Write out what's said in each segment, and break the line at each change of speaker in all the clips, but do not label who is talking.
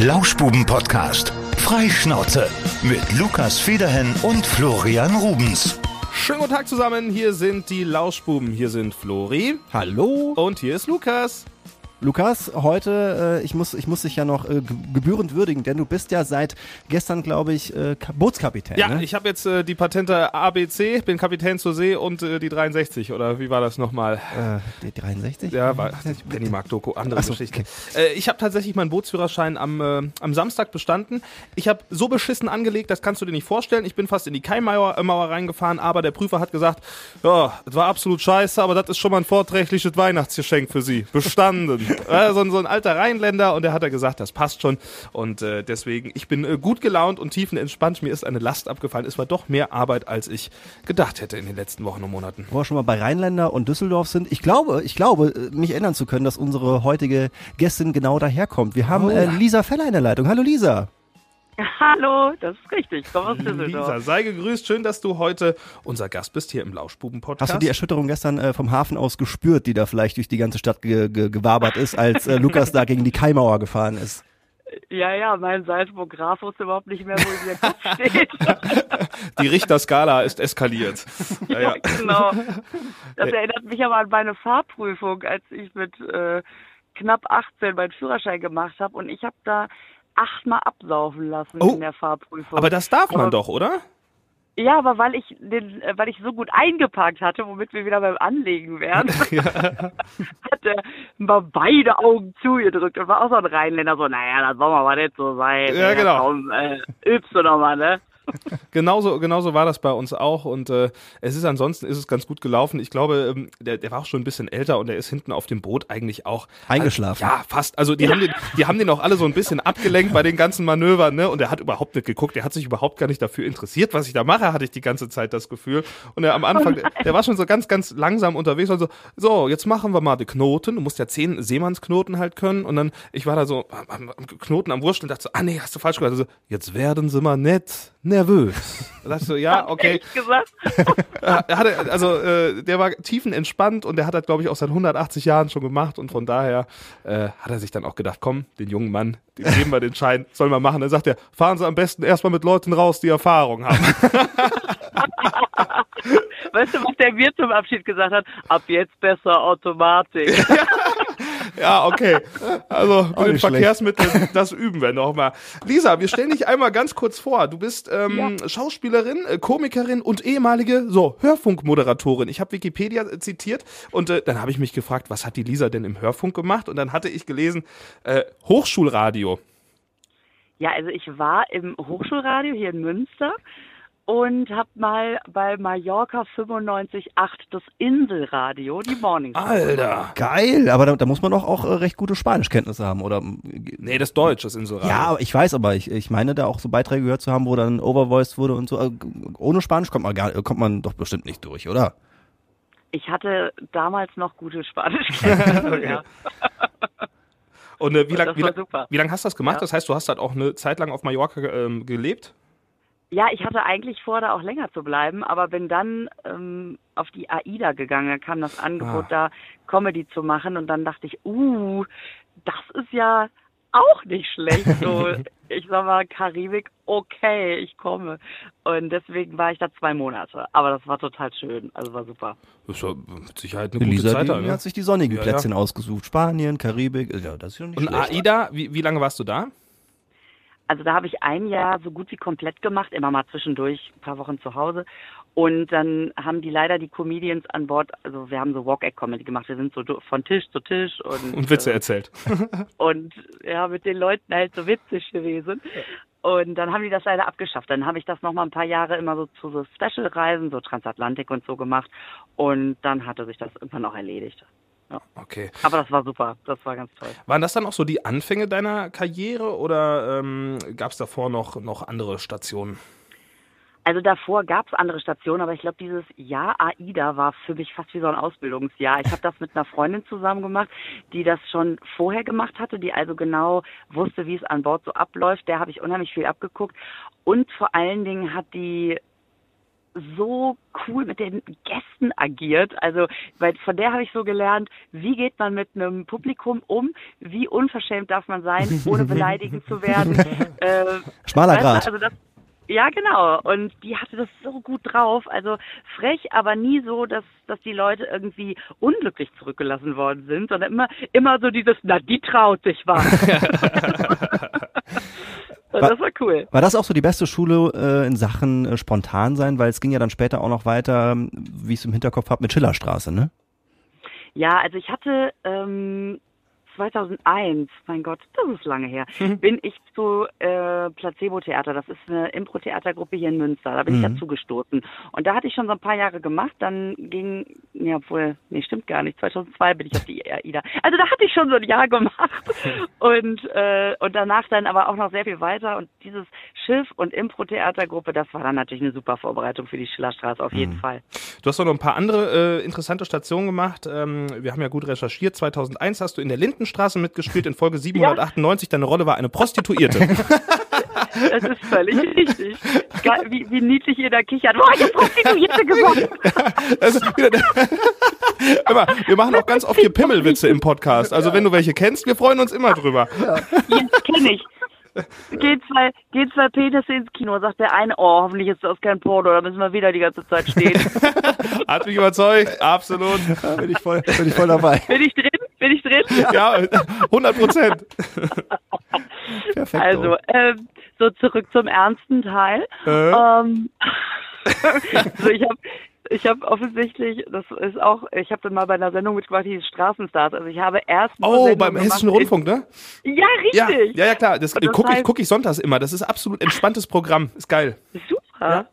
Lauschbuben-Podcast. Freischnauze mit Lukas Federhen und Florian Rubens.
Schönen guten Tag zusammen, hier sind die Lauschbuben. Hier sind Flori.
Hallo.
Und hier ist Lukas.
Lukas, heute, äh, ich, muss, ich muss dich ja noch äh, gebührend würdigen, denn du bist ja seit gestern, glaube ich, äh, Bootskapitän.
Ja,
ne?
ich habe jetzt äh, die Patente ABC, bin Kapitän zur See und äh, die 63, oder wie war das nochmal?
Äh, die 63?
Ja, war Pennymark-Doku, andere
so,
Geschichte. Äh, ich habe tatsächlich meinen Bootsführerschein am, äh, am Samstag bestanden. Ich habe so beschissen angelegt, das kannst du dir nicht vorstellen. Ich bin fast in die Kaimauer äh, Mauer reingefahren, aber der Prüfer hat gesagt, ja, es war absolut scheiße, aber das ist schon mal ein vorträgliches Weihnachtsgeschenk für Sie. Bestanden. so, ein- so ein alter Rheinländer und der hat er gesagt, das passt schon. Und äh, deswegen, ich bin äh, gut gelaunt und tiefenentspannt. Mir ist eine Last abgefallen. Es war doch mehr Arbeit, als ich gedacht hätte in den letzten Wochen und Monaten.
Wo wir schon mal bei Rheinländer und Düsseldorf sind. Ich glaube, ich glaube, äh, mich erinnern zu können, dass unsere heutige Gästin genau daherkommt. Wir haben
Oh,
äh. Lisa Feller in der Leitung. Hallo Lisa.
Hallo, das ist richtig. Ich komme aus
Lisa,
Düsseldorf.
sei gegrüßt. Schön, dass du heute unser Gast bist hier im Lauschbuben-Podcast.
Hast du die Erschütterung gestern äh, vom Hafen aus gespürt, die da vielleicht durch die ganze Stadt ge ge gewabert ist, als äh, Lukas da gegen die Kaimauer gefahren ist?
Ja, ja, mein Seismograph wusste überhaupt nicht mehr, wo der Kopf steht.
Die Richterskala ist eskaliert. Ja, ja.
genau. Das erinnert mich aber an meine Fahrprüfung, als ich mit äh, knapp 18 meinen Führerschein gemacht habe und ich habe da achtmal absaufen lassen
Oh,
in der Fahrprüfung.
Aber das darf man
Aber-
doch, oder?
ja, aber weil ich den, äh, weil ich so gut eingeparkt hatte, womit wir wieder beim Anlegen wären, hat er mal beide Augen zugedrückt und war auch so ein Rheinländer so, naja, das soll mal nicht so sein.
Ja, genau.
Komm, äh, übst du noch mal, ne?
Genauso, genauso war das bei uns auch und äh, es ist ansonsten ist es ganz gut gelaufen. Ich glaube, ähm, der, der war auch schon ein bisschen älter und der ist hinten auf dem Boot eigentlich auch
Eingeschlafen.
Also, ja, fast. Also die haben den, die haben den auch alle so ein bisschen abgelenkt bei den ganzen Manövern, ne? Und er hat überhaupt nicht geguckt. Der hat sich überhaupt gar nicht dafür interessiert, was ich da mache. Hatte ich die ganze Zeit das Gefühl. Und er am Anfang, der war schon so ganz, ganz langsam unterwegs. Also so, jetzt machen wir mal die Knoten. Du musst ja zehn Seemannsknoten halt können. Und dann, ich war da so am, am Knoten am Wursteln und dachte so, ah nee, hast du falsch gemacht. Also jetzt werden sie mal nett nervös. Da dachte ich so, ja, okay. Ja, er hatte, also äh, der war tiefenentspannt und der hat das, glaube ich, auch seit 180 Jahren schon gemacht und von daher äh, hat er sich dann auch gedacht, komm, den jungen Mann, dem geben wir den Schein, soll man machen. Dann sagt er, fahren Sie am besten erstmal mit Leuten raus, die Erfahrung haben.
Weißt du, was der Wirt zum Abschied gesagt hat? Ab jetzt besser Automatik.
ja, okay. Also mit den. Verkehrsmitteln, das üben wir nochmal. Lisa, wir stellen dich einmal ganz kurz vor. Du bist ähm, Schauspielerin, äh, Komikerin und ehemalige so Hörfunkmoderatorin. Ich habe Wikipedia äh, zitiert und äh, dann habe ich mich gefragt, was hat die Lisa denn im Hörfunk gemacht? Und dann hatte ich gelesen, äh, Hochschulradio.
Ja, also ich war im Hochschulradio hier in Münster und habe mal bei Mallorca 95.8 das Inselradio, die Morning Show.
Alter.
Geil, aber da, da muss man doch auch äh, recht gute Spanischkenntnisse haben, oder?
Nee, das Deutsch, das Inselradio.
Ja, ich weiß, aber ich, ich meine da auch so Beiträge gehört zu haben, wo dann overvoiced wurde und so. Äh, Ohne Spanisch kommt man gar, kommt man doch bestimmt nicht durch, oder?
Ich hatte damals noch gute Spanischkenntnisse.
Okay.
ja.
Und äh, wie lange lang, wie lang hast du das gemacht?
Ja.
Das heißt, du hast halt auch eine Zeit lang auf Mallorca ähm, gelebt?
Ja, ich hatte eigentlich vor, da auch länger zu bleiben, aber bin dann ähm, auf die AIDA gegangen. Da kam das Angebot,
Ah.
da Comedy zu machen und dann dachte ich, uh, das ist ja auch nicht schlecht. So, ich sag mal, Karibik, okay, ich komme. Und deswegen war ich da zwei Monate. Aber das war total schön. Also war super.
Das ist ja mit Sicherheit eine
Die
gute
Lisa,
Zeit
die,
da, ne?
hat sich die sonnigen
Ja, ja.
Plätzchen ausgesucht. Spanien, Karibik, ja, das ist ja nicht
Und
schlecht.
AIDA, wie, wie lange warst du da?
Also da habe ich ein Jahr so gut wie komplett gemacht, immer mal zwischendurch ein paar Wochen zu Hause. Und dann haben die leider die Comedians an Bord, also wir haben so Walk-Act-Comedy gemacht, wir sind so von Tisch zu Tisch und,
Und Witze
äh,
erzählt.
und ja, mit den Leuten halt so witzig gewesen. Und dann haben die das leider abgeschafft. Dann habe ich das noch mal ein paar Jahre immer so zu so Special-Reisen, so Transatlantik und so gemacht. Und dann hatte sich das irgendwann auch erledigt.
Okay.
Aber das war super, das war ganz toll.
Waren das dann auch so die Anfänge deiner Karriere oder ähm, gab es davor noch, noch andere Stationen?
Also davor gab es andere Stationen, aber ich glaube, dieses Jahr AIDA war für mich fast wie so ein Ausbildungsjahr. Ich habe das mit einer Freundin zusammen gemacht, die das schon vorher gemacht hatte, die also genau wusste, wie es an Bord so abläuft. Der habe ich unheimlich viel abgeguckt. Und vor allen Dingen hat die so cool mit den Gästen agiert. Also, weil von der habe ich so gelernt, wie geht man mit einem Publikum um, wie unverschämt darf man sein, ohne beleidigend zu werden. Äh,
Schmaler Grat.
Also das, ja, genau. Und die hatte das so gut drauf. Also frech, aber nie so, dass, dass die Leute irgendwie unglücklich zurückgelassen worden sind, sondern immer, immer so dieses, na, die traut sich was. Und das war cool.
War das auch so die beste Schule äh, in Sachen äh, spontan sein? Weil es ging ja dann später auch noch weiter, wie ich es im Hinterkopf habe, mit Schillerstraße, ne?
Ja, also ich hatte ähm, 2001, mein Gott, das ist lange her, bin ich zu äh, Placebo Theater. Das ist eine Impro-Theatergruppe hier in Münster. Da bin ich
Mhm.
dazu gestoßen. Und da hatte ich schon so ein paar Jahre gemacht. Dann ging, ja, obwohl, nee, stimmt gar nicht. 2002 bin ich auf die AIDA. Also da hatte ich schon so ein Jahr gemacht. Und, äh, und danach dann aber auch noch sehr viel weiter. Und dieses Schiff und Impro-Theatergruppe, das war dann natürlich eine super Vorbereitung für die Schillerstraße, auf jeden Fall.
Du hast auch noch ein paar andere äh, interessante Stationen gemacht. Ähm, wir haben ja gut recherchiert. 2001 hast du in der Lindenstraße mitgespielt. In Folge 798 deine Rolle war eine Prostituierte.
Das ist völlig richtig. Wie, wie niedlich ihr da kichert. Boah, ich hab Prostituierte gewonnen.
Immer, wir machen auch ganz oft hier Pimmelwitze im Podcast. Also wenn du welche kennst, wir freuen uns immer drüber.
Jetzt kenne ich. Gehen zwei, gehen zwei Penisse ins Kino, sagt der eine, oh, hoffentlich ist das kein Porno, da müssen wir wieder die ganze Zeit stehen.
Hat mich überzeugt, absolut.
Bin ich voll, bin ich voll dabei.
Bin ich drin? Bin ich drin?
Ja, 100 Prozent.
Perfekt.
Also, ähm, so zurück zum ernsten Teil.
Äh?
Ähm, also ich habe ich hab offensichtlich, das ist auch, ich habe dann mal bei einer Sendung mitgemacht, die Straßenstars. Also ich habe erst
Oh,
Sendungen
beim Hessischen Rundfunk, ne?
Ja,
Ja,
richtig.
ja, ja klar. Das,
das
gucke ich, guck ich sonntags immer. Das ist absolut entspanntes Programm. Ist geil.
Super.
Ja.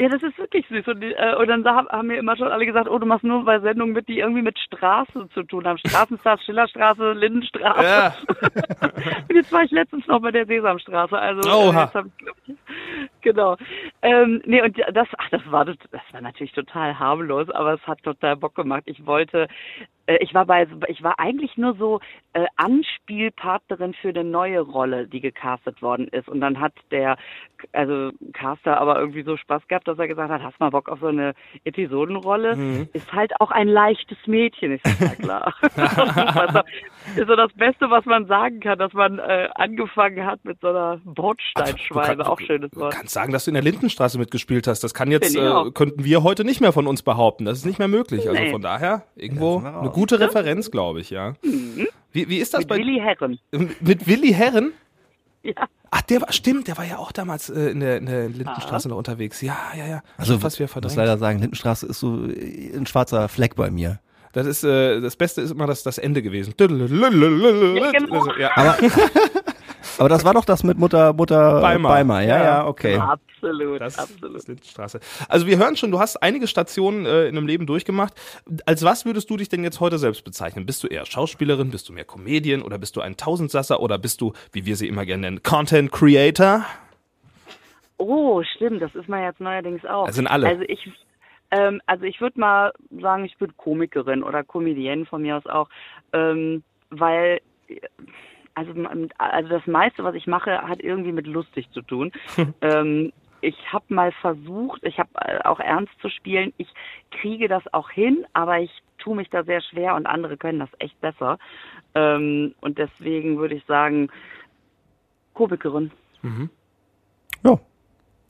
Ja. das ist wirklich süß. Und, äh, und dann haben mir immer schon alle gesagt, oh, du machst nur bei Sendungen mit, die irgendwie mit Straße zu tun haben. Straßenstraße, Schillerstraße, Lindenstraße.
Ja.
und jetzt war ich letztens noch bei der Sesamstraße. Also
Oha.
äh, hab ich, genau. Ähm, nee, und das, ach, das war das, war natürlich total harmlos, aber es hat total Bock gemacht. Ich wollte, ich war bei, ich war eigentlich nur so äh, Anspielpartnerin für eine neue Rolle, die gecastet worden ist. Und dann hat der, also Caster aber irgendwie so Spaß gehabt, dass er gesagt hat, hast mal Bock auf so eine Episodenrolle? Ist halt auch ein leichtes Mädchen, ist ja klar. Das ist so das Beste, was man sagen kann, dass man äh, angefangen hat mit so einer Bordsteinschwalbe.
Du kann-
Auch schönes
Du
Wort.
kannst sagen, dass du in der Lindenstraße mitgespielt hast. Das kann jetzt, äh, könnten wir heute nicht mehr von uns behaupten. Das ist nicht mehr möglich. Also
Nee.
von daher irgendwo
sind wir
gute Referenz, glaube ich, ja. Wie, wie ist das
Mit
bei
Willi Herren.
mit Willi Herren?
Ja.
Ach, der war, stimmt, der war ja auch damals äh, in der, in der Lindenstraße noch unterwegs. Ja, ja, ja.
Also,
Schon fast wieder
muss
verdrängt.
leider sagen, Lindenstraße ist so äh, ein schwarzer Fleck bei mir.
Das ist, äh, das Beste ist immer das, das Ende gewesen. Ja,
genau.
ja.
Aber, aber das war doch das mit Mutter, Mutter
Beimer.
Beimer. Ja,
Ja,
ja, okay.
Absolut,
Das
absolut.
Lindenstraße. Also wir hören schon, du hast einige Stationen äh, in einem Leben durchgemacht. Als was würdest du dich denn jetzt heute selbst bezeichnen? Bist du eher Schauspielerin, bist du mehr Comedian oder bist du ein Tausendsasser oder bist du, wie wir sie immer gerne nennen, Content Creator?
Oh, stimmt, das ist man jetzt neuerdings auch.
Das sind alle.
Also ich, ähm, also ich würde mal sagen, ich bin Komikerin oder Comedienne von mir aus auch, ähm, weil also, also das meiste, was ich mache, hat irgendwie mit lustig zu tun. ähm, ich habe mal versucht, ich habe auch ernst zu spielen. Ich kriege das auch hin, aber ich tue mich da sehr schwer und andere können das echt besser. Ähm, und deswegen würde ich sagen, Komikerin.
Ja.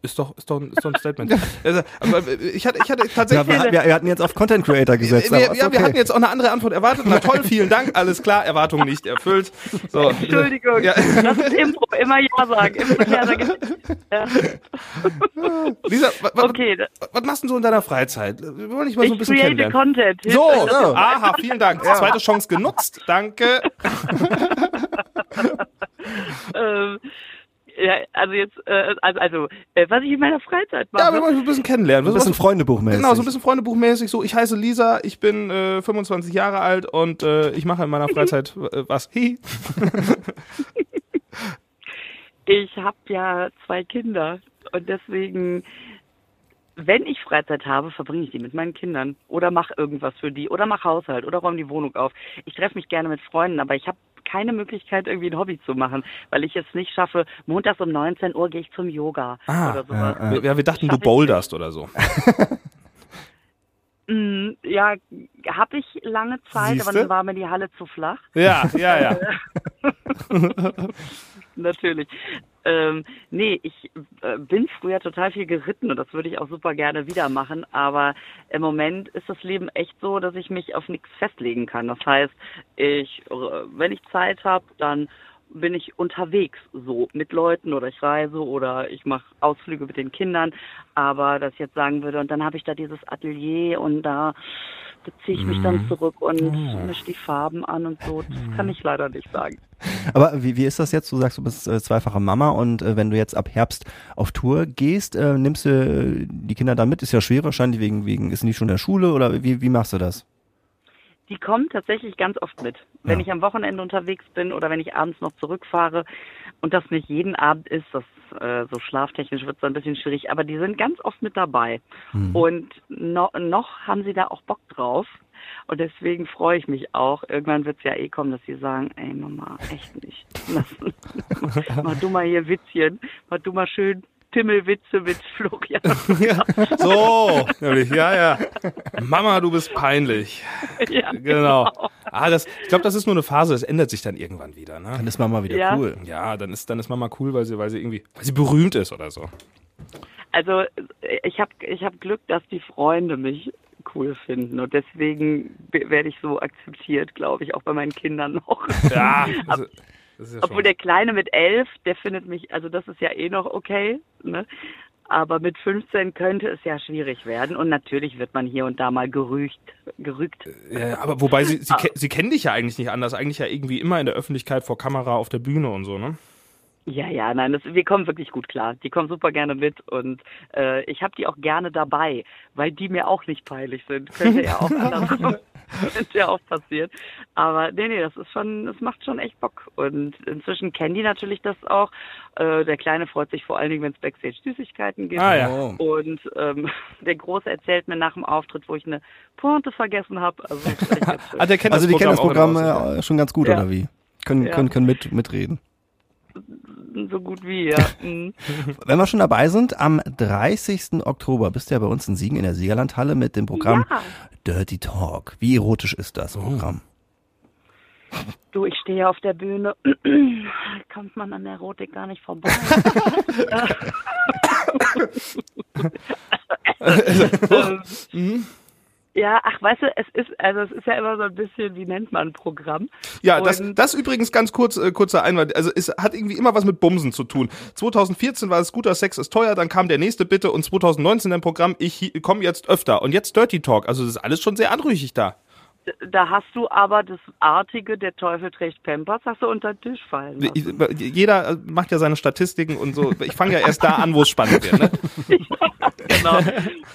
Ist doch, ist doch, ist doch ein Statement. also, aber ich hatte, ich hatte
Ja,
tatsächlich.
wir, wir, wir hatten jetzt auf Content Creator gesetzt.
wir, ja, wir
okay.
hatten jetzt auch eine andere Antwort erwartet. Na toll, vielen Dank, alles klar, Erwartung nicht erfüllt. So.
Entschuldigung,
Ja.
das ist Impro, immer Ja sagen. Impro, ja sagen. Ja.
Lisa,
Okay,
was machst du in deiner Freizeit? Wir wollen dich mal so ein
ich
bisschen
create
kennenlernen.
Content. Hilft
So, so. aha, vielen Dank. Zweite Chance genutzt, danke.
Ähm, ja, also jetzt, äh, also, also äh, was ich in meiner Freizeit mache.
Ja, wir wollen dich ein bisschen kennenlernen.
ein bisschen Freundebuchmäßig.
Genau, so ein bisschen Freundebuchmäßig. So, ich heiße Lisa, ich bin äh, 25 Jahre alt und äh, ich mache in meiner Freizeit äh, was. Hi.
ich habe ja zwei Kinder und deswegen, wenn ich Freizeit habe, verbringe ich die mit meinen Kindern oder mache irgendwas für die oder mache Haushalt oder räume die Wohnung auf. Ich treffe mich gerne mit Freunden, aber ich habe keine Möglichkeit, irgendwie ein Hobby zu machen, weil ich es nicht schaffe. Montags um 19 Uhr gehe ich zum Yoga
Ah,
oder sowas.
Wir- Ja, wir dachten, du boulderst oder so.
Mm, Ja, habe ich lange Zeit,
Siehste?
aber dann war mir die Halle zu flach.
Ja, ja, ja.
Natürlich. Ähm, nee, ich äh, bin früher total viel geritten und das würde ich auch super gerne wieder machen. Aber im Moment ist das Leben echt so, dass ich mich auf nichts festlegen kann. Das heißt, ich, äh, wenn ich Zeit habe, dann bin ich unterwegs so mit Leuten oder ich reise oder ich mache Ausflüge mit den Kindern. Aber dass ich jetzt sagen würde, und dann habe ich da dieses Atelier und da, da ziehe ich mich dann zurück und mische die Farben an und so, das kann ich leider nicht sagen.
Aber wie, wie ist das jetzt? Du sagst, du bist äh, zweifache Mama und äh, wenn du jetzt ab Herbst auf Tour gehst, äh, nimmst du die Kinder dann mit? Ist ja schwer wahrscheinlich wegen, wegen, ist die schon in der Schule oder wie, wie machst du das?
Die kommen tatsächlich ganz oft mit. Wenn
Ja.
ich am Wochenende unterwegs bin oder wenn ich abends noch zurückfahre und das nicht jeden Abend ist, das äh, so schlaftechnisch wird es ein bisschen schwierig, aber die sind ganz oft mit dabei. Und no, noch haben sie da auch Bock drauf. Und deswegen freue ich mich auch. Irgendwann wird es ja eh kommen, dass sie sagen, ey Mama, echt nicht. Mach du mal hier Witzchen, mach du mal schön Pimmelwitze mit Florian.
So, nämlich, ja, ja. Mama, du bist peinlich.
ja,
Genau. Ah, das, ich glaube, das ist nur eine Phase, es ändert sich dann irgendwann wieder,
Dann
ne?
ist Mama wieder
Ja.
cool.
Ja, dann ist, dann ist Mama cool, weil sie, weil sie irgendwie, weil sie berühmt ist oder so.
Also ich habe ich hab Glück, dass die Freunde mich cool finden und deswegen werde ich so akzeptiert, glaube ich, auch bei meinen Kindern noch.
Ja, das, das ist ja
Obwohl der Kleine mit elf, der findet mich, also das ist ja eh noch okay, ne? Aber mit 15 könnte es ja schwierig werden und natürlich wird man hier und da mal gerügt, gerügt.
Ja, aber wobei sie, sie, ke- sie kennen dich ja eigentlich nicht anders, eigentlich ja irgendwie immer in der Öffentlichkeit vor Kamera auf der Bühne und so, ne?
Ja, ja, nein, das, wir kommen wirklich gut klar. Die kommen super gerne mit und äh, ich habe die auch gerne dabei, weil die mir auch nicht peinlich sind. Könnte ja auch andersrum, könnte ja auch passieren. Aber nee, nee, das ist schon, das macht schon echt Bock. Und inzwischen kennen die natürlich das auch. Äh, der Kleine freut sich vor allen Dingen, wenn es Backstage Süßigkeiten gibt.
Ah, ja.
Oh.
Und ähm, der Große erzählt mir nach dem Auftritt, wo ich eine Pointe vergessen habe. Also, ist.
Ah, der kennt
Also die kennen das Programm äh, schon ganz gut,
Ja.
oder wie? Können,
Ja.
können, können mit, mitreden.
So gut wie, ja. Mhm.
Wenn wir schon dabei sind, am 30. Oktober bist du ja bei uns in Siegen in der Siegerlandhalle mit dem Programm
Ja.
Dirty Talk. Wie erotisch ist das Programm?
Du, ich stehe auf der Bühne. Kommt man an der Erotik gar nicht vorbei. Ähm, ja, ach, weißt du, es ist, also es ist ja immer so ein bisschen, wie nennt man ein Programm?
Ja, das, das übrigens ganz kurz, äh, kurzer Einwand. Also es hat irgendwie immer was mit Bumsen zu tun. 2014 war es guter Sex ist teuer, dann kam der nächste Bitte und 2019 ein Programm, ich komme jetzt öfter und jetzt Dirty Talk. Also das ist alles schon sehr anrüchig da.
Da hast du aber das Artige, der Teufel trägt Pampers, hast du unter den Tisch fallen lassen.
Jeder äh, macht ja seine Statistiken und so. Ich fange ja erst da an, wo es spannend wird. Ne?
genau.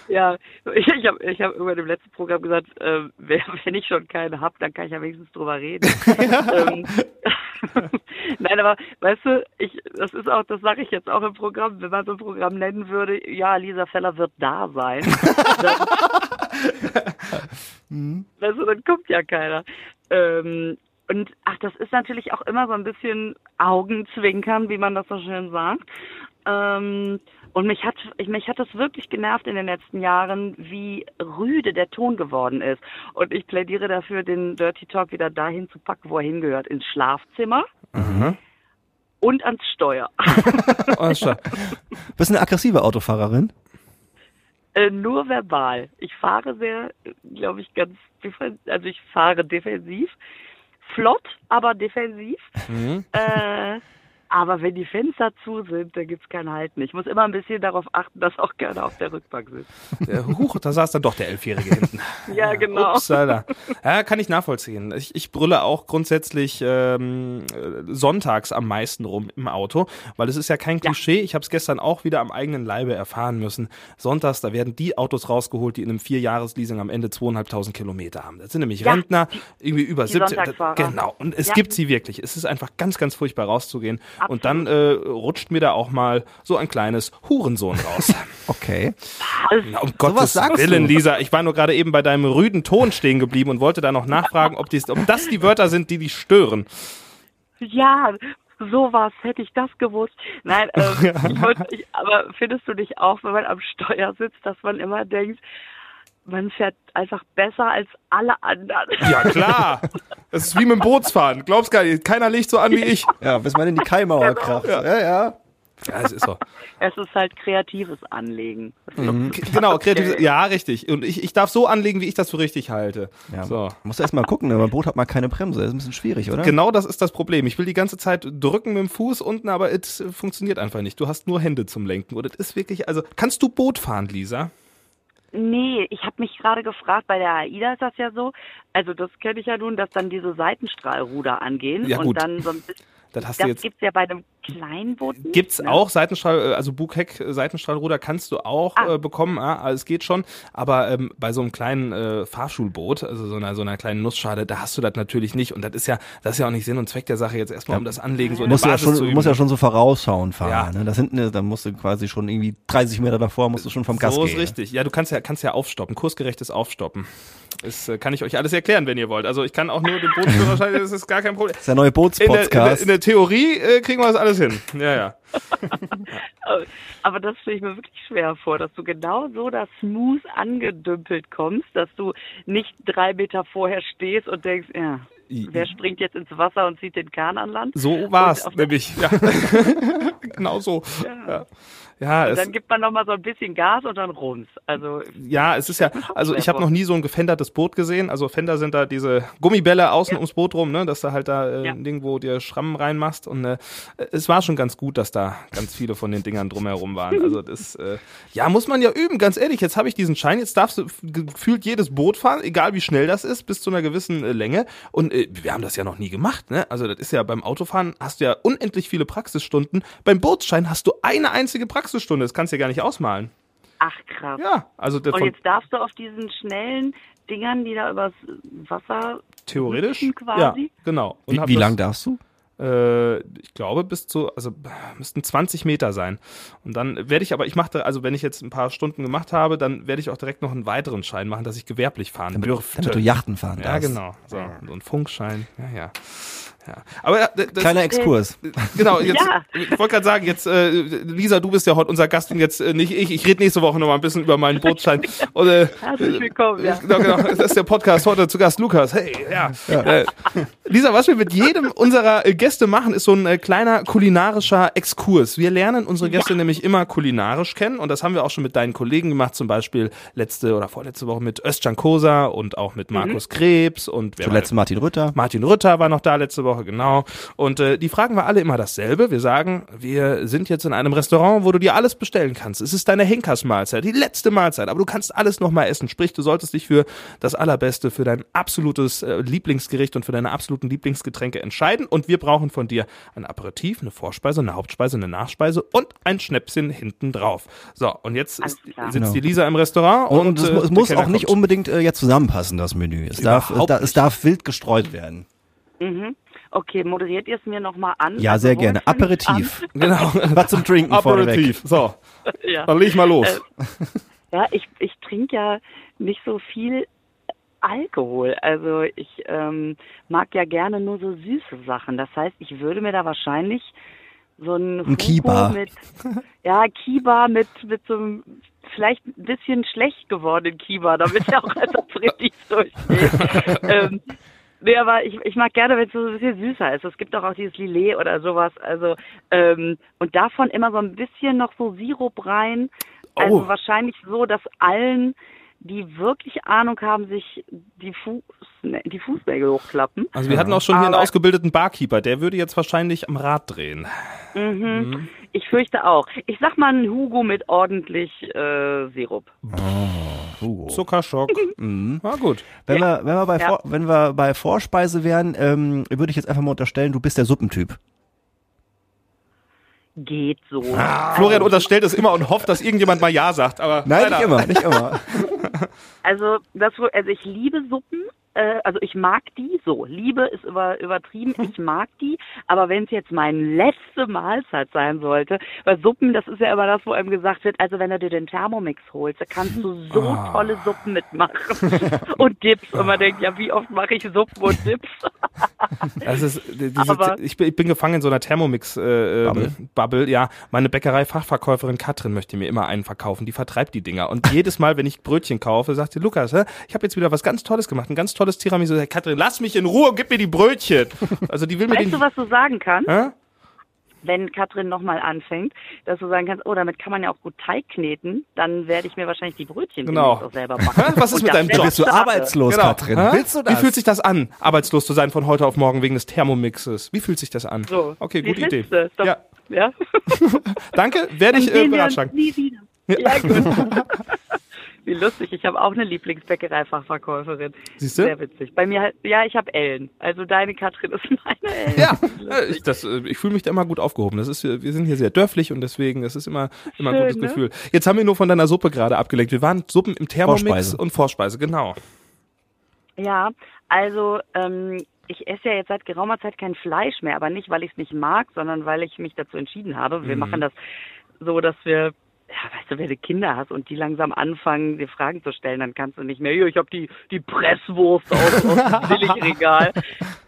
Ja, ich, ich habe ich hab irgendwann im letzten Programm gesagt, äh, wenn ich schon keine hab, dann kann ich ja wenigstens drüber reden. ähm, Nein, aber weißt du, ich, das ist auch, das sage ich jetzt auch im Programm, wenn man so ein Programm nennen würde, ja, Lisa Feller wird da sein. dann, weißt du, dann kommt ja keiner. Ähm, und ach, das ist natürlich auch immer so ein bisschen Augenzwinkern, wie man das so schön sagt. Ähm, und mich hat, ich, mich hat das wirklich genervt in den letzten Jahren, wie rüde der Ton geworden ist. Und ich plädiere dafür, den Dirty Talk wieder dahin zu packen, wo er hingehört, ins Schlafzimmer und ans Steuer.
Bist du eine aggressive Autofahrerin?
Äh, nur verbal. Ich fahre sehr, glaube ich, ganz, also ich fahre defensiv, flott, aber defensiv. Äh, aber wenn die Fenster zu sind, dann gibt's kein Halten. Ich muss immer ein bisschen darauf achten, dass auch keiner auf der Rückbank sitzt.
Ja, huch, da saß dann doch der Elfjährige hinten.
Ja, genau.
Upsala. Ja, kann ich nachvollziehen. Ich, ich brülle auch grundsätzlich ähm, äh, sonntags am meisten rum im Auto, weil es ist ja kein Klischee. Ich habe es gestern auch wieder am eigenen Leibe erfahren müssen. Sonntags, da werden die Autos rausgeholt, die in einem Vierjahresleasing am Ende zweieinhalbtausend Kilometer haben. Das sind nämlich
Ja,
Rentner, irgendwie über
die
17.
Sonntagsfahrer.
Genau. Und es
Ja.
gibt sie wirklich. Es ist einfach ganz, ganz furchtbar rauszugehen. Und
Absolut.
dann äh, rutscht mir da auch mal so ein kleines Hurensohn raus.
Okay.
Na, um Gottes
sagst
Willen,
du.
Lisa. Ich war nur gerade eben bei deinem rüden Ton stehen geblieben und wollte da noch nachfragen, ob, dies, ob das die Wörter sind, die dich stören.
Ja, sowas hätte ich das gewusst. Nein, ähm, ich wollte, ich, aber findest du nicht auch, wenn man am Steuer sitzt, dass man immer denkt, man fährt einfach besser als alle anderen.
Ja, klar. Das ist wie mit dem Bootsfahren. Glaubst gar nicht, keiner legt so an wie ich.
Ja, bis man in die Kaimauer kracht. Ja, ja.
Ja, es ist so.
Es ist halt kreatives Anlegen.
Genau, kreativ. Ja, richtig. Und ich, ich darf so anlegen, wie ich das für richtig halte.
ja.
So.
Musst du erst mal gucken, ne? beim Boot hat man keine Bremse. Das ist ein bisschen schwierig, oder?
Genau das ist das Problem. Ich will die ganze Zeit drücken mit dem Fuß unten, aber es funktioniert einfach nicht. Du hast nur Hände zum Lenken. Und es ist wirklich, also, kannst du Boot fahren, Lisa?
Nee, ich habe mich gerade gefragt, bei der AIDA ist das ja so, also das kenne ich ja nun, dass dann diese Seitenstrahlruder angehen
Ja,
und
gut.
dann so ein bisschen,
Das hast
das
jetzt.
gibt's ja bei einem kleinen Boot nicht,
Gibt's
ne?
auch Seitenstrahl, äh, also Bugheck, äh, Seitenstrahlruder kannst du auch
Ah.
äh, bekommen, ja, also es geht schon, aber ähm, bei so einem kleinen äh, Fahrschulboot, also so einer so einer kleinen Nussschale, da hast du das natürlich nicht und das ist ja, das ist ja auch nicht Sinn und Zweck der Sache jetzt erstmal um das Anlegen so in der
Musst du ja
Basis
schon,
zu üben.
musst ja schon so vorausschauen fahren.
Ja.
Ne? Das hinten, ist- da musst du quasi schon irgendwie 30 Meter davor, musst du schon vom Gas
so
gehen.
ist richtig. Ja, du kannst ja kannst ja aufstoppen, kursgerechtes Aufstoppen. Das äh, kann ich euch alles erklären, wenn ihr wollt. Also ich kann auch nur den Bootsführerschein, das ist gar kein Problem.
Das ist der neue
In der, in, der,
Bootspodcast.
in der Theorie äh, kriegen wir das alles hin. Ja, ja.
Aber das stelle ich mir wirklich schwer vor, dass du genau so da smooth angedümpelt kommst, dass du nicht drei Meter vorher stehst und denkst, ja, wer springt jetzt ins Wasser und zieht den Kahn an Land?
So
auf der-
nämlich. Ja. genau so. Ja, ja, es,
Dann gibt man noch mal so ein bisschen Gas und dann rums. Also
ja, es ist ja, also ich habe noch nie so ein gefendertes Boot gesehen. Also Fender sind da diese Gummibälle außen
Ja.
ums Boot rum, ne, dass du halt da äh,
Ja.
ein Ding, wo dir Schrammen reinmachst. Und äh, es war schon ganz gut, dass da ganz viele von den Dingern drumherum waren. Also das, äh, ja, muss man ja üben, ganz ehrlich. Jetzt habe ich diesen Schein, jetzt darfst du gefühlt jedes Boot fahren, egal wie schnell das ist, bis zu einer gewissen äh, Länge. Und äh, wir haben das ja noch nie gemacht, ne? Also das ist ja beim Autofahren hast du ja unendlich viele Praxisstunden. Beim Bootsschein hast du eine einzige Praxisstunde. Das kannst du ja gar nicht ausmalen.
ach krass.
Ja, also der
Und jetzt darfst du auf diesen schnellen Dingern, die da übers Wasser
theoretisch.
quasi.
Ja, genau. Und
Wie, wie lang darfst du?
Äh, ich glaube bis zu, also müssten 20 Meter sein. Und dann werde ich aber, ich mache, also wenn ich jetzt ein paar Stunden gemacht habe, dann werde ich auch direkt noch einen weiteren Schein machen, dass ich gewerblich fahren
Damit,
dürfte.
damit du Yachten fahren
ja,
darfst.
genau. So, so ein Funkschein. Ja, ja. Ja. Aber ja, das,
Kleiner Exkurs.
Genau, jetzt,
Ja.
ich wollte gerade sagen, jetzt, äh, Lisa, du bist ja heute unser Gast und jetzt äh, nicht ich. Ich rede nächste Woche noch mal ein bisschen über meinen Bootsschein. Und, äh,
Herzlich willkommen, ja.
Genau, genau. Das ist der Podcast heute zu Gast Lukas. Hey, ja. Äh, Lisa, was wir mit jedem unserer äh, Gäste machen, ist so ein äh, kleiner kulinarischer Exkurs. Wir lernen unsere Gäste nämlich immer kulinarisch kennen und das haben wir auch schon mit deinen Kollegen gemacht, zum Beispiel letzte oder vorletzte Woche mit Özcan Kosa und auch mit Markus Krebs und wer war
Zuletzt Martin Rütter.
Martin Rütter war noch da letzte Woche, genau. Und äh, die fragen wir alle immer dasselbe. Wir sagen, wir sind jetzt in einem Restaurant, wo du dir alles bestellen kannst. Es ist deine Henkersmahlzeit, die letzte Mahlzeit, aber du kannst alles nochmal essen. Sprich, du solltest dich für das Allerbeste, für dein absolutes äh, Lieblingsgericht und für deine absoluten Lieblingsgetränke entscheiden. Und wir brauchen von dir ein Aperitif, eine Vorspeise, eine Hauptspeise, eine Nachspeise und ein Schnäpschen hinten drauf. So, und jetzt ist, sitzt
Genau.
die Lisa im Restaurant und,
Und, es,
äh,
es muss auch nicht
kommt.
unbedingt äh, jetzt zusammenpassen, das Menü. Es darf, es, da, es darf wild gestreut werden.
Mhm. Okay, moderiert ihr es mir nochmal an?
Ja,
Also,
sehr gerne. Aperitif.
Genau.
Was zum Trinken
Aperitif. So?
Ja.
dann leg ich mal los.
Ja, ich, ich trinke ja nicht so viel Alkohol. Also ich ähm, mag ja gerne nur so süße Sachen. Das heißt, ich würde mir da wahrscheinlich so ein, Hugo
Kiba.
mit ja Kiba mit mit so einem vielleicht ein bisschen schlecht gewordenen Kiba, damit er auch als Aperitif durchgeht. ähm, Nee, aber ich, ich mag gerne, wenn es so ein bisschen süßer ist. Es gibt doch auch dieses Lillet oder sowas. Also, ähm, und davon immer so ein bisschen noch so Sirup rein. Also
Oh.
wahrscheinlich so, dass allen, die wirklich Ahnung haben, sich die, Fuß, die Fußnägel hochklappen.
Also wir hatten auch schon hier einen
Aber-
ausgebildeten Barkeeper, der würde jetzt wahrscheinlich am Rad drehen.
Mhm. Ich fürchte auch. Ich sag mal einen Hugo mit ordentlich äh, Sirup.
Hugo.
Zuckerschock.
Mhm.
Na gut.
Wenn, wir, wenn, wir bei
Ja.
Vor, wenn wir bei Vorspeise wären, ähm, würde ich jetzt einfach mal unterstellen, du bist der Suppentyp.
Geht so.
Florian unterstellt es immer und hofft, dass irgendjemand mal Ja sagt, aber
Nein,
leider.
nicht immer, nicht immer.
Also, das, also ich liebe Suppen, äh, also ich mag die so. Liebe ist über, übertrieben, ich mag die, aber wenn es jetzt meine letzte Mahlzeit sein sollte, weil Suppen, das ist ja immer das, wo einem gesagt wird, also wenn du dir den Thermomix holst, da kannst du so
Ah.
tolle Suppen mitmachen. und Dips. Und man denkt, ja, wie oft mache ich Suppen und Dips?
Das ist, diese,
Aber-
ich, bin, ich bin gefangen in so einer Thermomix-Bubble. Äh,
Bubble.
Bubble. Bubble. Ja, meine Bäckerei-Fachverkäuferin Katrin möchte mir immer einen verkaufen. Die vertreibt die Dinger. Und jedes Mal, wenn ich Brötchen kaufe, sagt sie, Lukas, hä, ich habe jetzt wieder was ganz Tolles gemacht, ein ganz tolles Tiramisu. Hey, Katrin, lass mich in Ruhe, gib mir die Brötchen. Also die will mir
Weißt
den...
du, was du sagen kannst?
Hä?
wenn Katrin nochmal anfängt, dass du sagen kannst, oh, damit kann man ja auch gut Teig kneten, dann werde ich mir wahrscheinlich die Brötchen
Genau.
auch selber machen.
Was ist
Und
mit deinem Job?
Bist du arbeitslos, Katrin?
Hä?
Willst du das?
Wie fühlt sich das an, arbeitslos zu sein von heute auf morgen wegen des Thermomixes? Wie fühlt sich das an?
So,
okay, gute Idee. Ja,
Ja?
danke, werde ich äh, beratschlagen.
nie wieder. Ja, gut. Wie lustig, ich habe auch eine Lieblingsbäckerei-Fachverkäuferin.
Siehst du?
Sehr witzig. Bei mir, halt- ja, ich habe Ellen. Also deine Katrin ist meine Ellen.
Ja, äh, ich, das, äh, ich fühle mich da immer gut aufgehoben. Das ist, äh, wir sind hier sehr dörflich und deswegen, das ist immer, immer ein
Schön,
gutes
ne?
Gefühl. Jetzt haben wir nur von deiner Suppe gerade abgelenkt. Wir waren Suppen im Thermomix
Vorspeise.
und Vorspeise, genau.
Ja, also ähm, ich esse ja jetzt seit geraumer Zeit kein Fleisch mehr, aber nicht, weil ich es nicht mag, sondern weil ich mich dazu entschieden habe. Wir machen das so, dass wir, ja, weißt du, wenn du Kinder hast und die langsam anfangen, dir Fragen zu stellen, dann kannst du nicht mehr, ich habe die, die Presswurst aus, aus dem Billigregal.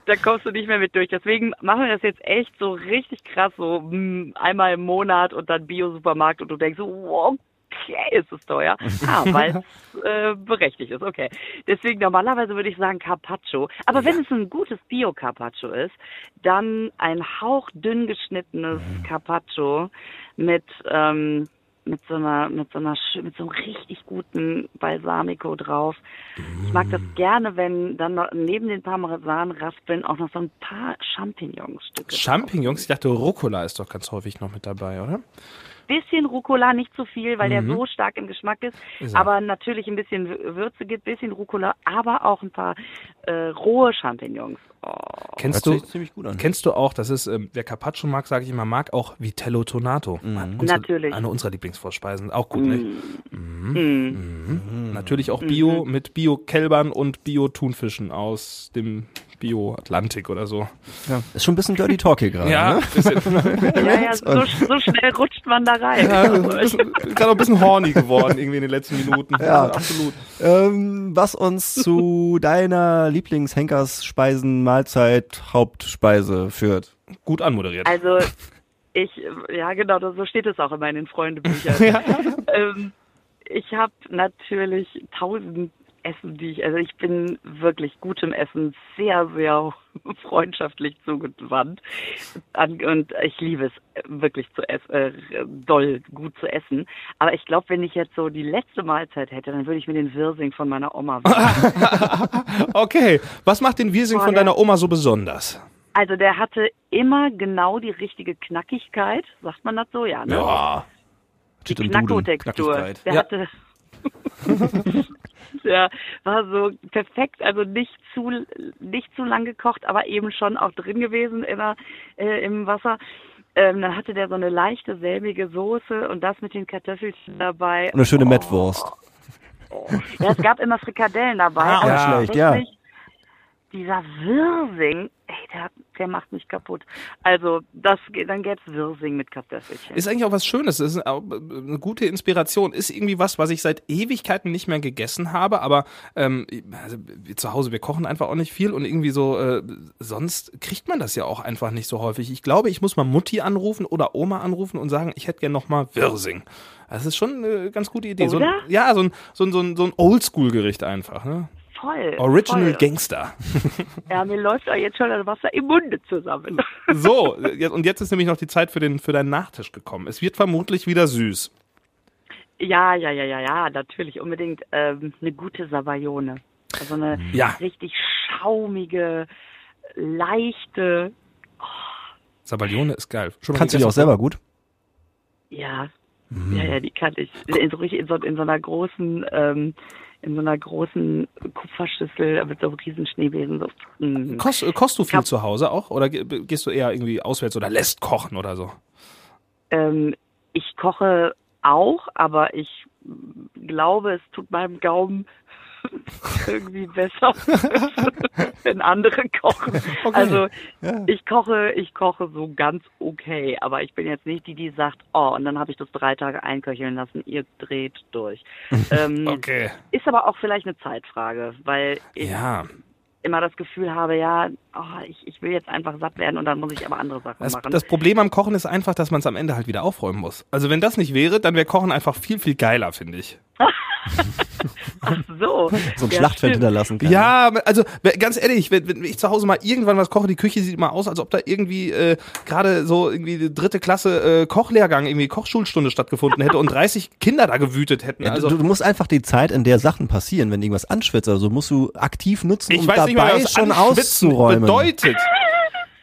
Da kommst du nicht mehr mit durch. Deswegen machen wir das jetzt echt so richtig krass, so mh, einmal im Monat und dann Bio-Supermarkt und du denkst so, wow, okay, ist es teuer. Ah, weil es äh, berechtigt ist, okay. Deswegen normalerweise würde ich sagen Carpaccio. Aber wenn es ein gutes Bio-Carpaccio ist, dann ein hauchdünn geschnittenes Carpaccio mit ähm, mit so einer mit so einer mit so einem richtig guten Balsamico drauf. Ich mag das gerne, wenn dann noch neben den Parmesanraspeln auch noch so ein paar Champignonsstücke.
Champignons, ich dachte, Rucola ist doch ganz häufig noch mit dabei, oder?
Bisschen Rucola, nicht zu viel, weil der so stark im Geschmack ist,
Mhm. Ist er.
aber natürlich ein bisschen Würze gibt, bisschen Rucola, aber auch ein paar äh, rohe Champignons. Oh.
Kennst du,
sich ziemlich gut an.
kennst du auch, das ist, ähm, wer Carpaccio mag, sage ich immer, mag auch Vitello Tonato. Unsere,
Natürlich.
Eine unserer Lieblingsvorspeisen, auch gut, ne?
Mm.
Natürlich auch Bio mit Bio-Kälbern und Bio-Thunfischen aus dem Bio-Atlantik oder so.
Ja. Ist schon ein bisschen Dirty Talk hier gerade.
Ja,
Ne?
Ja, ja, so, so schnell rutscht man da rein.
ja bisschen, gerade ein bisschen horny geworden irgendwie in den letzten Minuten.
Ja.
Also absolut.
Ähm, was uns zu deiner Lieblings-Henkersspeisen, Mahlzeit, Hauptspeise führt.
Gut anmoderiert.
Also ich, ja genau, so steht es auch immer in den Freundebüchern. ähm, ich habe natürlich tausend Essen, die ich, also ich bin wirklich gutem Essen sehr, sehr freundschaftlich zugewandt An, und ich liebe es wirklich zu essen, äh, doll gut zu essen. Aber ich glaube, wenn ich jetzt so die letzte Mahlzeit hätte, dann würde ich mir den Wirsing von meiner Oma wünschen.
Okay, was macht den Wirsing von deiner Oma so besonders?
Also der hatte immer genau die richtige Knackigkeit, sagt man das so, ja, ne?
Ja.
die Knacko-Textur. Der
Ja.
hatte, der war so perfekt, also nicht zu, nicht zu lang gekocht, aber eben schon auch drin gewesen in der, äh, im Wasser. Ähm, dann hatte der so eine leichte selbige Soße und das mit den Kartoffelchen dabei.
Und eine schöne
Oh,
Mettwurst.
Ja, es gab immer Frikadellen dabei.
Ah, auch schlecht, ja.
tatsächlich Dieser Wirsing, ey, der, der macht mich kaputt. Also, das, dann gäb's Wirsing mit Kartoffelchen.
Ist eigentlich auch was Schönes. Ist auch eine gute Inspiration. Ist irgendwie was, was ich seit Ewigkeiten nicht mehr gegessen habe. Aber ähm, also wir zu Hause, wir kochen einfach auch nicht viel und irgendwie so. Äh, sonst kriegt man das ja auch einfach nicht so häufig. Ich glaube, ich muss mal Mutti anrufen oder Oma anrufen und sagen, ich hätte gern noch mal Wirsing. Das ist schon eine ganz gute Idee. So ein,
Oder?
ja, so ein, so ein, so ein, so ein Oldschool-Gericht einfach. Ne?
Voll.
Original
voll.
Gangster.
Ja, mir läuft auch jetzt schon das Wasser im Munde zusammen.
So, jetzt- und jetzt ist nämlich noch die Zeit für, den, für deinen Nachtisch gekommen. Es wird vermutlich wieder süß.
Ja, ja, ja, ja, ja, natürlich unbedingt ähm, eine gute Savaglione. Also eine
Ja.
richtig schaumige, leichte,
Sabaglione ist geil. Schon
Kannst du die auch selber gut?
ja, ja, ja, die kann ich. In so, in so, in so einer großen, ähm, in so einer großen Kupferschüssel mit so einem riesen Schneebesen. So. Mm.
Kost, kochst du viel zu Hause auch? Oder ge- gehst du eher irgendwie auswärts oder lässt kochen oder so?
Ähm, ich koche auch, aber ich glaube, es tut meinem Gaumen irgendwie besser, wenn andere kochen. Also ich koche, ich koche so ganz okay, aber ich bin jetzt nicht die, die sagt, oh, und dann habe ich das drei Tage einköcheln lassen, ihr dreht durch. ähm,
Okay.
Ist aber auch vielleicht eine Zeitfrage, weil ich
Ja.
immer das Gefühl habe, ja, oh, ich, ich will jetzt einfach satt werden und dann muss ich aber andere Sachen
Das,
machen.
das Problem am Kochen ist einfach, dass man es am Ende halt wieder aufräumen muss. Also wenn das nicht wäre, dann wäre Kochen einfach viel, viel geiler, finde ich.
So.
So ein
ja,
Schlachtfeld
stimmt.
hinterlassen kann.
Ja, also w- ganz ehrlich, wenn, wenn ich zu Hause mal irgendwann was koche, die Küche sieht immer aus, als ob da irgendwie äh, gerade so irgendwie die dritte Klasse äh, Kochlehrgang, irgendwie Kochschulstunde stattgefunden hätte und 30 Kinder da gewütet hätten.
Ja,
also
du, du musst einfach die Zeit, in der Sachen passieren, wenn irgendwas anschwitzt, also musst du aktiv nutzen,
ich
um
weiß nicht mal,
dabei
was
schon auszuräumen.
bedeutet.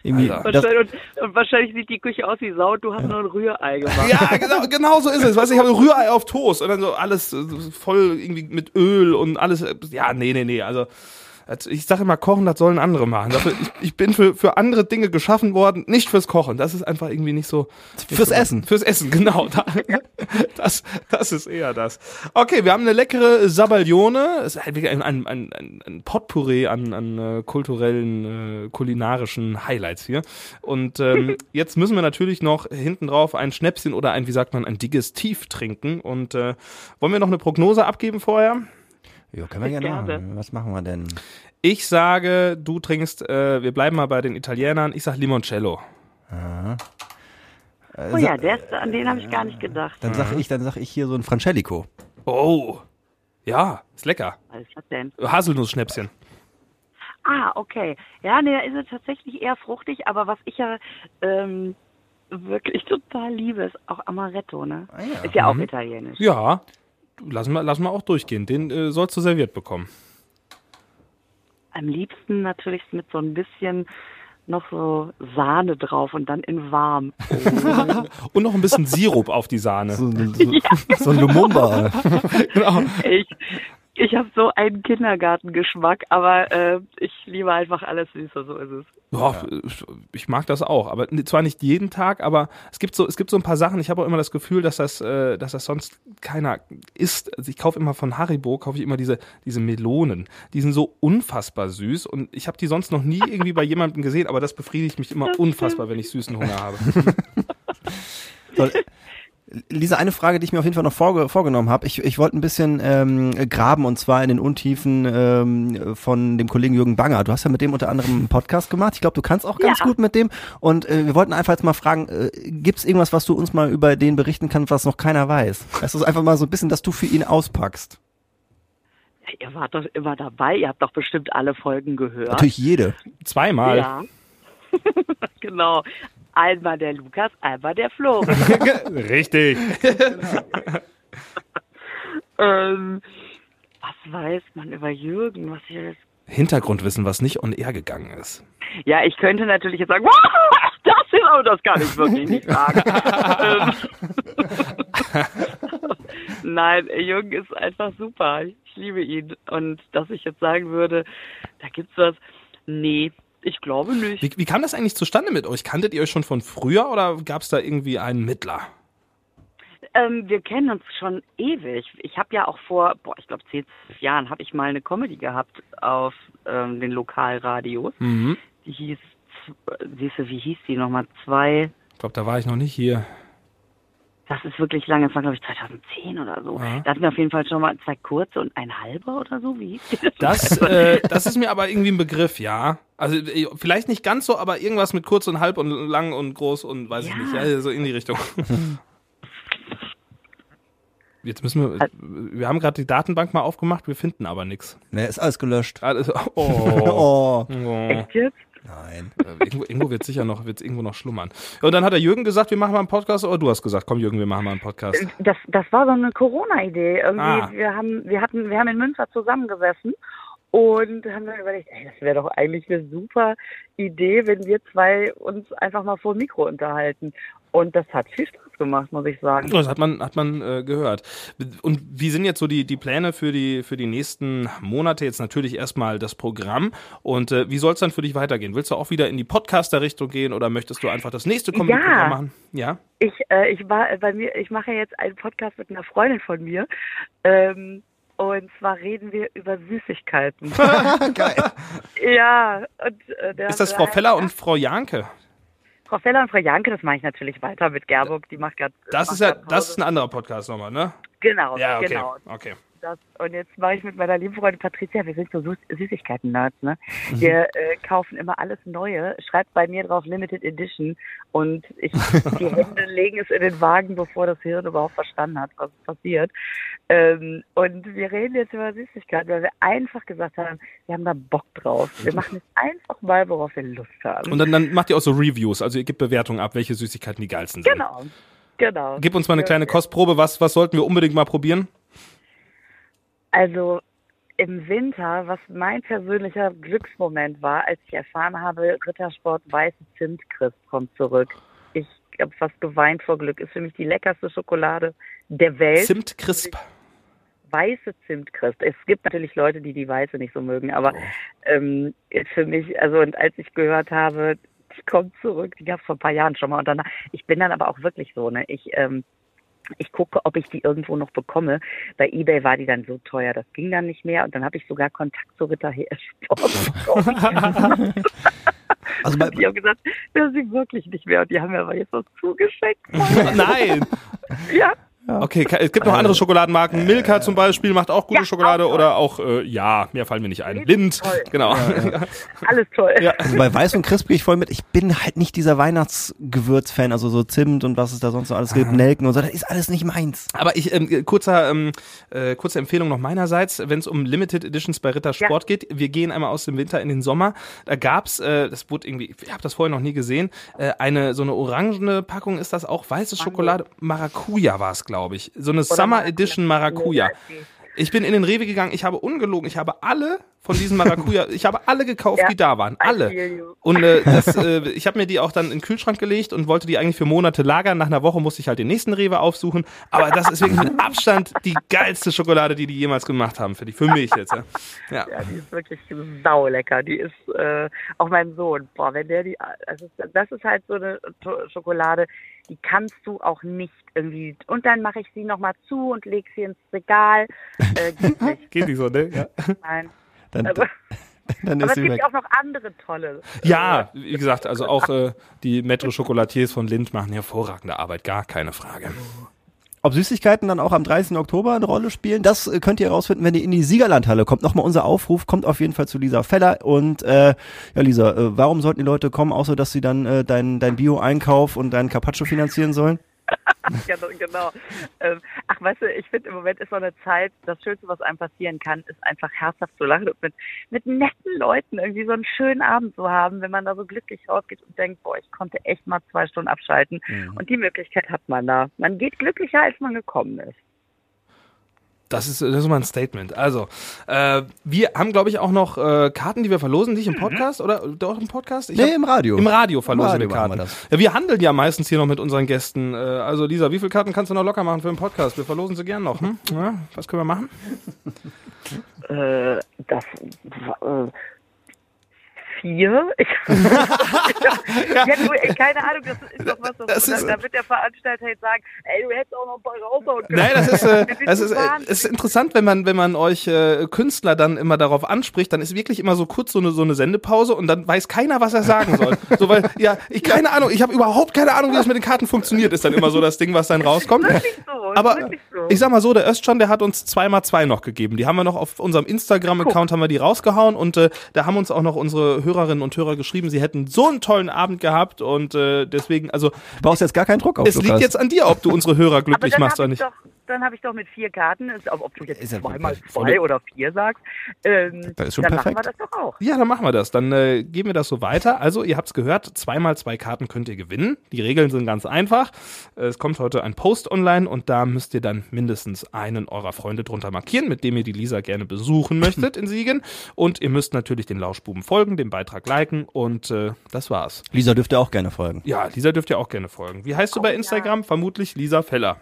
Irgendwie, das,
Und, und wahrscheinlich sieht die Küche aus wie Sau, du hast nur ein Rührei gemacht.
Ja, genau, genau so ist es. Weißt du, ich habe Rührei auf Toast und dann so alles voll irgendwie mit Öl und alles. Ja, nee, nee, nee. Also also ich sage immer, Kochen, das sollen andere machen. Dafür, ich, ich bin für, für andere Dinge geschaffen worden, nicht fürs Kochen. Das ist einfach irgendwie nicht so. nicht
Fürs
so-
Essen.
Fürs Essen, genau. Da, das, das ist eher das. Okay, wir haben eine leckere Sabaglione. Es ist halt ein, ein, ein, ein Potpourri an, an äh, kulturellen, äh, kulinarischen Highlights hier. Und ähm, jetzt müssen wir natürlich noch hinten drauf ein Schnäpschen oder ein, wie sagt man, ein Digestiv trinken. Und äh, wollen wir noch eine Prognose abgeben vorher?
Ja, können wir gerne machen. Was machen wir denn?
Ich sage, du trinkst, äh, wir bleiben mal bei den Italienern, ich sag Limoncello.
Oh ja, der ist, an den habe ich gar nicht gedacht.
Dann sage ich, dann sag ich hier so ein Francelico.
Oh, ja, ist lecker.
Was ist das denn?
Haselnussschnäpschen.
Ah, okay. Ja, nee, da ist er tatsächlich eher fruchtig, aber was ich ja ähm, wirklich total liebe, ist auch Amaretto, ne?
Ah, ja.
Ist ja auch italienisch.
Ja, du, lass mal, lass mal auch durchgehen. Den äh, sollst du serviert bekommen.
Am liebsten natürlich mit so ein bisschen noch so Sahne drauf und dann in warm.
Und noch ein bisschen Sirup auf die Sahne.
So, so, so ein Lumumba.
Genau.
ich ich habe so einen Kindergartengeschmack, aber äh, ich liebe einfach alles Süße, so ist es.
Ja, ich mag das auch, aber zwar nicht jeden Tag, aber es gibt so, es gibt so ein paar Sachen. Ich habe auch immer das Gefühl, dass das, äh, dass das sonst keiner isst. Also ich kaufe immer von Haribo, kaufe ich immer diese, diese Melonen. Die sind so unfassbar süß und ich habe die sonst noch nie irgendwie bei jemandem gesehen, aber das befriedigt mich immer unfassbar, wenn ich süßen Hunger habe.
Lisa, eine Frage, die ich mir auf jeden Fall noch vorge vorgenommen habe. Ich, ich wollte ein bisschen ähm, graben und zwar in den Untiefen ähm, von dem Kollegen Jürgen Banger. Du hast ja mit dem unter anderem einen Podcast gemacht. Ich glaube, du kannst auch ganz
Ja.
gut mit dem. Und äh, wir wollten einfach jetzt mal fragen, äh, gibt es irgendwas, was du uns mal über den berichten kannst, was noch keiner weiß? Weißt du, einfach mal so ein bisschen, dass du für ihn auspackst.
Ihr wart doch immer dabei, ihr habt doch bestimmt alle Folgen gehört.
Natürlich jede.
Zweimal.
Ja. genau. Einmal der Lukas, einmal der Flo.
Richtig.
ähm, was weiß man über Jürgen? Was hier ist?
Hintergrundwissen, was nicht on air gegangen ist.
Ja, ich könnte natürlich jetzt sagen, das ist aber das kann ich wirklich nicht sagen. Ähm, Nein, Jürgen ist einfach super. Ich liebe ihn. Und dass ich jetzt sagen würde, da gibt's was. Nee, ich glaube nicht.
Wie, wie kam das eigentlich zustande mit euch? Kanntet ihr euch schon von früher oder gab es da irgendwie einen Mittler?
Ähm, wir kennen uns schon ewig. Ich habe ja auch vor, boah, ich glaube zehn, zwölf Jahren habe ich mal eine Comedy gehabt auf ähm, den Lokalradios.
Mhm.
Die hieß, äh, siehst du, wie hieß die nochmal? Zwei,
Ich glaube, da war ich noch nicht hier.
Das ist wirklich lange, das war glaube ich 2010 oder so.
Ja.
Da hatten wir auf jeden Fall schon mal zwei kurze und ein halber oder so. Wie hieß die?
Das, äh, das ist mir aber irgendwie ein Begriff, ja. Also äh, vielleicht nicht ganz so, aber irgendwas mit kurz und halb und lang und groß und weiß ich
Ja.
nicht. Ja, so in die Richtung. Jetzt müssen wir, wir haben gerade die Datenbank mal aufgemacht, wir finden aber nichts.
Ne, ist alles gelöscht.
Alles, oh,
Oh.
oh.
Echt jetzt?
Nein.
Äh, irgendwo, irgendwo wird sicher noch, wird irgendwo noch schlummern. Und dann hat der Jürgen gesagt, wir machen mal einen Podcast, oder du hast gesagt, komm Jürgen, wir machen mal einen Podcast.
Das, das war so eine Corona-Idee. Irgendwie,
Ah.
wir haben, wir hatten, wir haben in Münster zusammengesessen und haben dann überlegt, ey, das wäre doch eigentlich eine super Idee, wenn wir zwei uns einfach mal vor dem Mikro unterhalten. Und das hat viel Spaß gemacht, muss ich sagen.
Das hat man, hat man äh, gehört. Und wie sind jetzt so die, die Pläne für die, für die nächsten Monate? Jetzt natürlich erstmal das Programm. Und äh, wie soll es dann für dich weitergehen? Willst du auch wieder in die Podcaster-Richtung gehen oder möchtest du einfach das nächste Comedy-Programm
Ja.
machen? Ja.
Ich, äh, ich war äh, bei mir, ich mache jetzt einen Podcast mit einer Freundin von mir. Ähm, Und zwar reden wir über Süßigkeiten.
Geil.
ja, und äh, der
Ist das Frau Feller und Frau Janke?
Frau Feller und Frau Janke, das mache ich natürlich weiter mit Gerburg, die macht gerade.
Das ist ja, das ist ein anderer Podcast nochmal, ne?
Genau,
Ja, okay.
genau.
Okay.
Das, und jetzt mache ich mit meiner lieben Freundin Patricia, wir sind so Süß Süßigkeiten-Nerds, ne?
Mhm.
Wir äh, kaufen immer alles Neue, schreibt bei mir drauf Limited Edition und ich, die Hände legen es in den Wagen, bevor das Hirn überhaupt verstanden hat, was passiert. Ähm, und wir reden jetzt über Süßigkeiten, weil wir einfach gesagt haben, wir haben da Bock drauf. Wir machen jetzt einfach mal, worauf wir Lust haben.
Und dann, dann macht ihr auch so Reviews, also ihr gebt Bewertungen ab, welche Süßigkeiten die geilsten sind.
genau, genau.
Gib uns mal eine kleine Kostprobe, was, was sollten wir unbedingt mal probieren?
Also im Winter, was mein persönlicher Glücksmoment war, als ich erfahren habe, Rittersport Weiße Zimtcrisp kommt zurück. Ich habe fast geweint vor Glück. Ist für mich die leckerste Schokolade der Welt.
Zimt Crisp.
Weiße Zimtcrisp. Es gibt natürlich Leute, die die weiße nicht so mögen, aber ähm, ist für mich, also und als ich gehört habe, die kommt zurück, die gab es vor ein paar Jahren schon mal und dann, ich bin dann aber auch wirklich so, ne, ich ähm, ich gucke, ob ich die irgendwo noch bekomme. Bei eBay war die dann so teuer, das ging dann nicht mehr. Und dann habe ich sogar Kontakt zu Ritter Sport.
Also bei,
die haben gesagt, das sie wirklich nicht mehr. Und die haben mir aber jetzt was zugeschickt.
Nein.
ja,
Okay, ke- es gibt noch andere Schokoladenmarken. Milka zum Beispiel macht auch gute
Ja,
Schokolade
auch
oder auch, äh, ja, mehr fallen mir nicht ein. Lind,
Toll.
genau.
alles toll.
Ja.
also bei Weiß und Crisp gehe ich voll mit. Ich bin halt nicht dieser Weihnachtsgewürz-Fan, also so Zimt und was es da sonst noch alles gibt, Nelken und so. Das ist alles nicht meins.
Aber ich, ähm, kurzer, ähm, äh, kurze Empfehlung noch meinerseits, wenn es um Limited Editions bei Ritter Sport geht. Wir gehen einmal aus dem Winter in den Sommer. Da gab's, äh, das wurde irgendwie, ich habe das vorher noch nie gesehen, äh, eine so eine orangene Packung ist das auch, weiße Schokolade, Maracuja war es, glaube ich. So eine Summer
Maracuja.
Edition Maracuja. Ich bin in den Rewe gegangen, ich habe ungelogen, ich habe alle von diesen Maracuja, ich habe alle gekauft,
Ja,
die da waren. Alle. Und äh, das, äh, ich habe mir die auch dann in den Kühlschrank gelegt und wollte die eigentlich für Monate lagern. Nach einer Woche musste ich halt den nächsten Rewe aufsuchen. Aber das ist wirklich mit Abstand die geilste Schokolade, die die jemals gemacht haben. Für, die, für mich jetzt. Ja. Ja.
Ja, die ist wirklich saulecker. Die ist äh, auch mein Sohn. Boah, wenn der die, also das ist halt so eine Schokolade, die kannst du auch nicht irgendwie. Und dann mache ich sie nochmal zu und leg sie ins Regal. Äh, geht nicht.
Geht nicht so, ne? Ja,
Nein.
Dann,
Also,
dann
aber es gibt
weg.
auch noch andere tolle.
ja wie gesagt, also auch äh, die Metro Chocolatiers von Lind machen hervorragende Arbeit, gar keine Frage.
Ob Süßigkeiten dann auch am 30. Oktober eine Rolle spielen, das äh, könnt ihr herausfinden, wenn ihr in die Siegerlandhalle kommt. Nochmal unser Aufruf, kommt auf jeden Fall zu Lisa Feller. Und äh, ja, Lisa, äh, warum sollten die Leute kommen, außer dass sie dann äh, dein, dein Bio-Einkauf und deinen Carpaccio finanzieren sollen?
Ja, genau. Ähm, ach, weißt du, ich finde im Moment ist so eine Zeit, das Schönste, was einem passieren kann, ist einfach herzhaft zu lachen und mit, mit netten Leuten irgendwie so einen schönen Abend zu haben, wenn man da so glücklich rausgeht und denkt, boah, ich konnte echt mal zwei Stunden abschalten. Und die Möglichkeit hat man da. Man geht glücklicher, als man gekommen ist.
Das ist, das ist mal ein Statement. Also, äh, wir haben, glaube ich, auch noch äh, Karten, die wir verlosen, nicht im Podcast, oder? Doch im Podcast? Ich
Nee,
hab-
im Radio.
Im Radio verlosen
Radio
wir Karten.
wir das.
Ja, wir handeln ja meistens hier noch mit unseren Gästen. Äh, also Lisa, wie viele Karten kannst du noch locker machen für den Podcast? Wir verlosen sie gern noch. Hm? Ja, was können wir machen?
Äh, das äh, vier? Ich, ja, du, ey, keine Ahnung, das ist doch was, das,
Das ist-
da, da wird der Veranstalter jetzt sagen, ey, du hättest auch noch ein paar raushauen können.
Nein, das ist, äh, das ist, äh, ist interessant, wenn man, wenn man euch äh, Künstler dann immer darauf anspricht, dann ist wirklich immer so kurz so eine, so eine Sendepause und dann weiß keiner, was er sagen soll. so, weil, ja, ich keine Ahnung, ich habe überhaupt keine Ahnung, wie das mit den Karten funktioniert, ist dann immer so das Ding, was dann rauskommt.
So,
Aber
so.
ich sag mal so, der Östschan, der hat uns zweimal zwei noch gegeben. Die haben wir noch auf unserem Instagram-Account haben wir die rausgehauen und äh, da haben uns auch noch unsere Hörerinnen und Hörer geschrieben, sie hätten so einen tollen Abend gehabt und äh, deswegen, also
Du brauchst jetzt gar keinen Druck auf,
es liegt
Lukas.
jetzt an dir, ob du unsere Hörer glücklich machst oder
ich
nicht.
doch, dann habe ich doch mit vier Karten, ist, ob, ob du jetzt
Ist ja
zweimal zwei oder vier sagst, ähm,
Das ist schon
dann
perfekt.
machen wir das doch auch.
Ja, dann machen wir das. Dann äh, geben wir das so weiter. Also, ihr habt's gehört, zweimal zwei Karten könnt ihr gewinnen. Die Regeln sind ganz einfach. Es kommt heute ein Post online und da müsst ihr dann mindestens einen eurer Freunde drunter markieren, mit dem ihr die Lisa gerne besuchen möchtet in Siegen. Und ihr müsst natürlich den Lauschbuben folgen, den Beitrag liken und äh, das war's.
Lisa dürfte auch gerne folgen.
Ja, Lisa dürft ihr auch gerne folgen. Wie heißt du bei Instagram? Vermutlich Lisa Feller.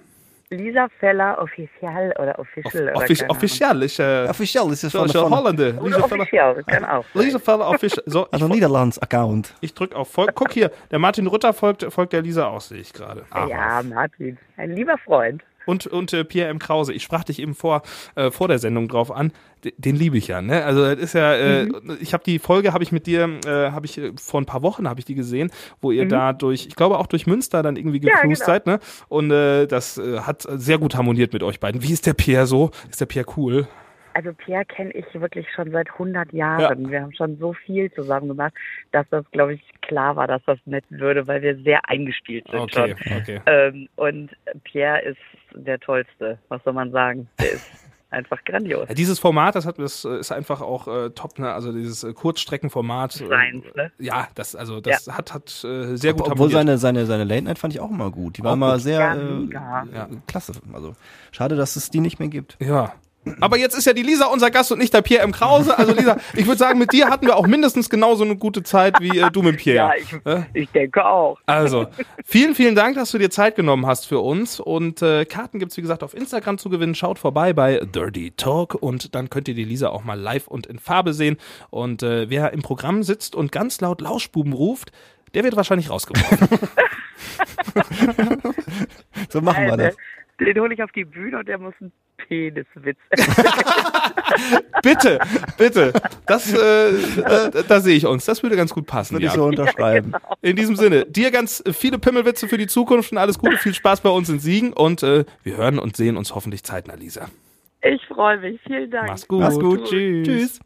Lisa Feller Official oder Official oder
Offic official. Äh,
Officiell ist es
so,
von,
ich,
von
Hollande.
Ahnung.
Lisa
Oder
Feller.
Official, kann auch.
Lisa Feller official. So, ich
also Niederlands-Account.
Ich drück auf Folg. Guck hier, der Martin Rütter folgt, folgt der Lisa auch, sehe ich gerade.
Ja, Martin, ein lieber Freund.
Und, und äh, Pierre M. Krause, ich sprach dich eben vor, äh, vor der Sendung drauf an, D den liebe ich ja, ne? Also das ist ja, äh,
Mhm.
ich habe die Folge, habe ich mit dir, äh, habe ich äh, vor ein paar Wochen habe ich die gesehen, wo ihr da durch, ich glaube auch durch Münster dann irgendwie
Mhm. Ja,
gecruised
genau.
seid, ne? Und äh, das äh, hat sehr gut harmoniert mit euch beiden. Wie ist der Pierre so? Ist der Pierre cool?
Also Pierre kenne ich wirklich schon seit 100 Jahren. Wir haben schon so viel zusammen gemacht, dass das, glaube ich, klar war, dass das nett würde, weil wir sehr eingespielt sind
Okay,
schon.
okay.
Ähm, und Pierre ist der Tollste, was soll man sagen? Der ist einfach grandios.
Ja, dieses Format, das hat das äh, ist einfach auch äh, top, ne? Also dieses äh, Kurzstreckenformat. äh,
Seins, ne?
Ja, das also das hat hat äh, sehr gut
Obwohl seine, seine, seine Late Night fand ich auch immer gut. Die war
Auch
mal
gut.
sehr
Ja,
äh, ja, klasse. Also schade, dass es die nicht mehr gibt.
Ja. Aber jetzt ist ja die Lisa unser Gast und nicht der Pierre M. Krause. Also Lisa, ich würde sagen, mit dir hatten wir auch mindestens genauso eine gute Zeit wie äh, du mit Pierre.
Ja, ich,
Äh?
ich denke auch.
Also, vielen, vielen Dank, dass du dir Zeit genommen hast für uns. Und äh, Karten gibt's wie gesagt, auf Instagram zu gewinnen. Schaut vorbei bei Dirty Talk und dann könnt ihr die Lisa auch mal live und in Farbe sehen. Und äh, wer im Programm sitzt und ganz laut Lauschbuben ruft, der wird wahrscheinlich rausgeworfen.
So machen wir das.
Den, hole ich auf die Bühne und der muss einen Peniswitz.
bitte, bitte. Das, äh, da, da sehe ich uns. Das würde ganz gut passen.
Würde
Ja.
ich so unterschreiben.
In diesem Sinne, dir ganz viele Pimmelwitze für die Zukunft und alles Gute, viel Spaß bei uns in Siegen und äh, wir hören und sehen uns hoffentlich zeitnah, Lisa.
Ich freue mich. Vielen Dank.
Mach's gut.
Mach's gut.
Tschüss.
Tschüss.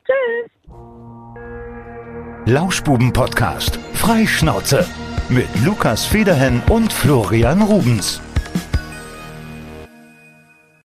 Lauschbuben-Podcast. Freischnauze. Mit Lukas Federhen und Florian Rubens.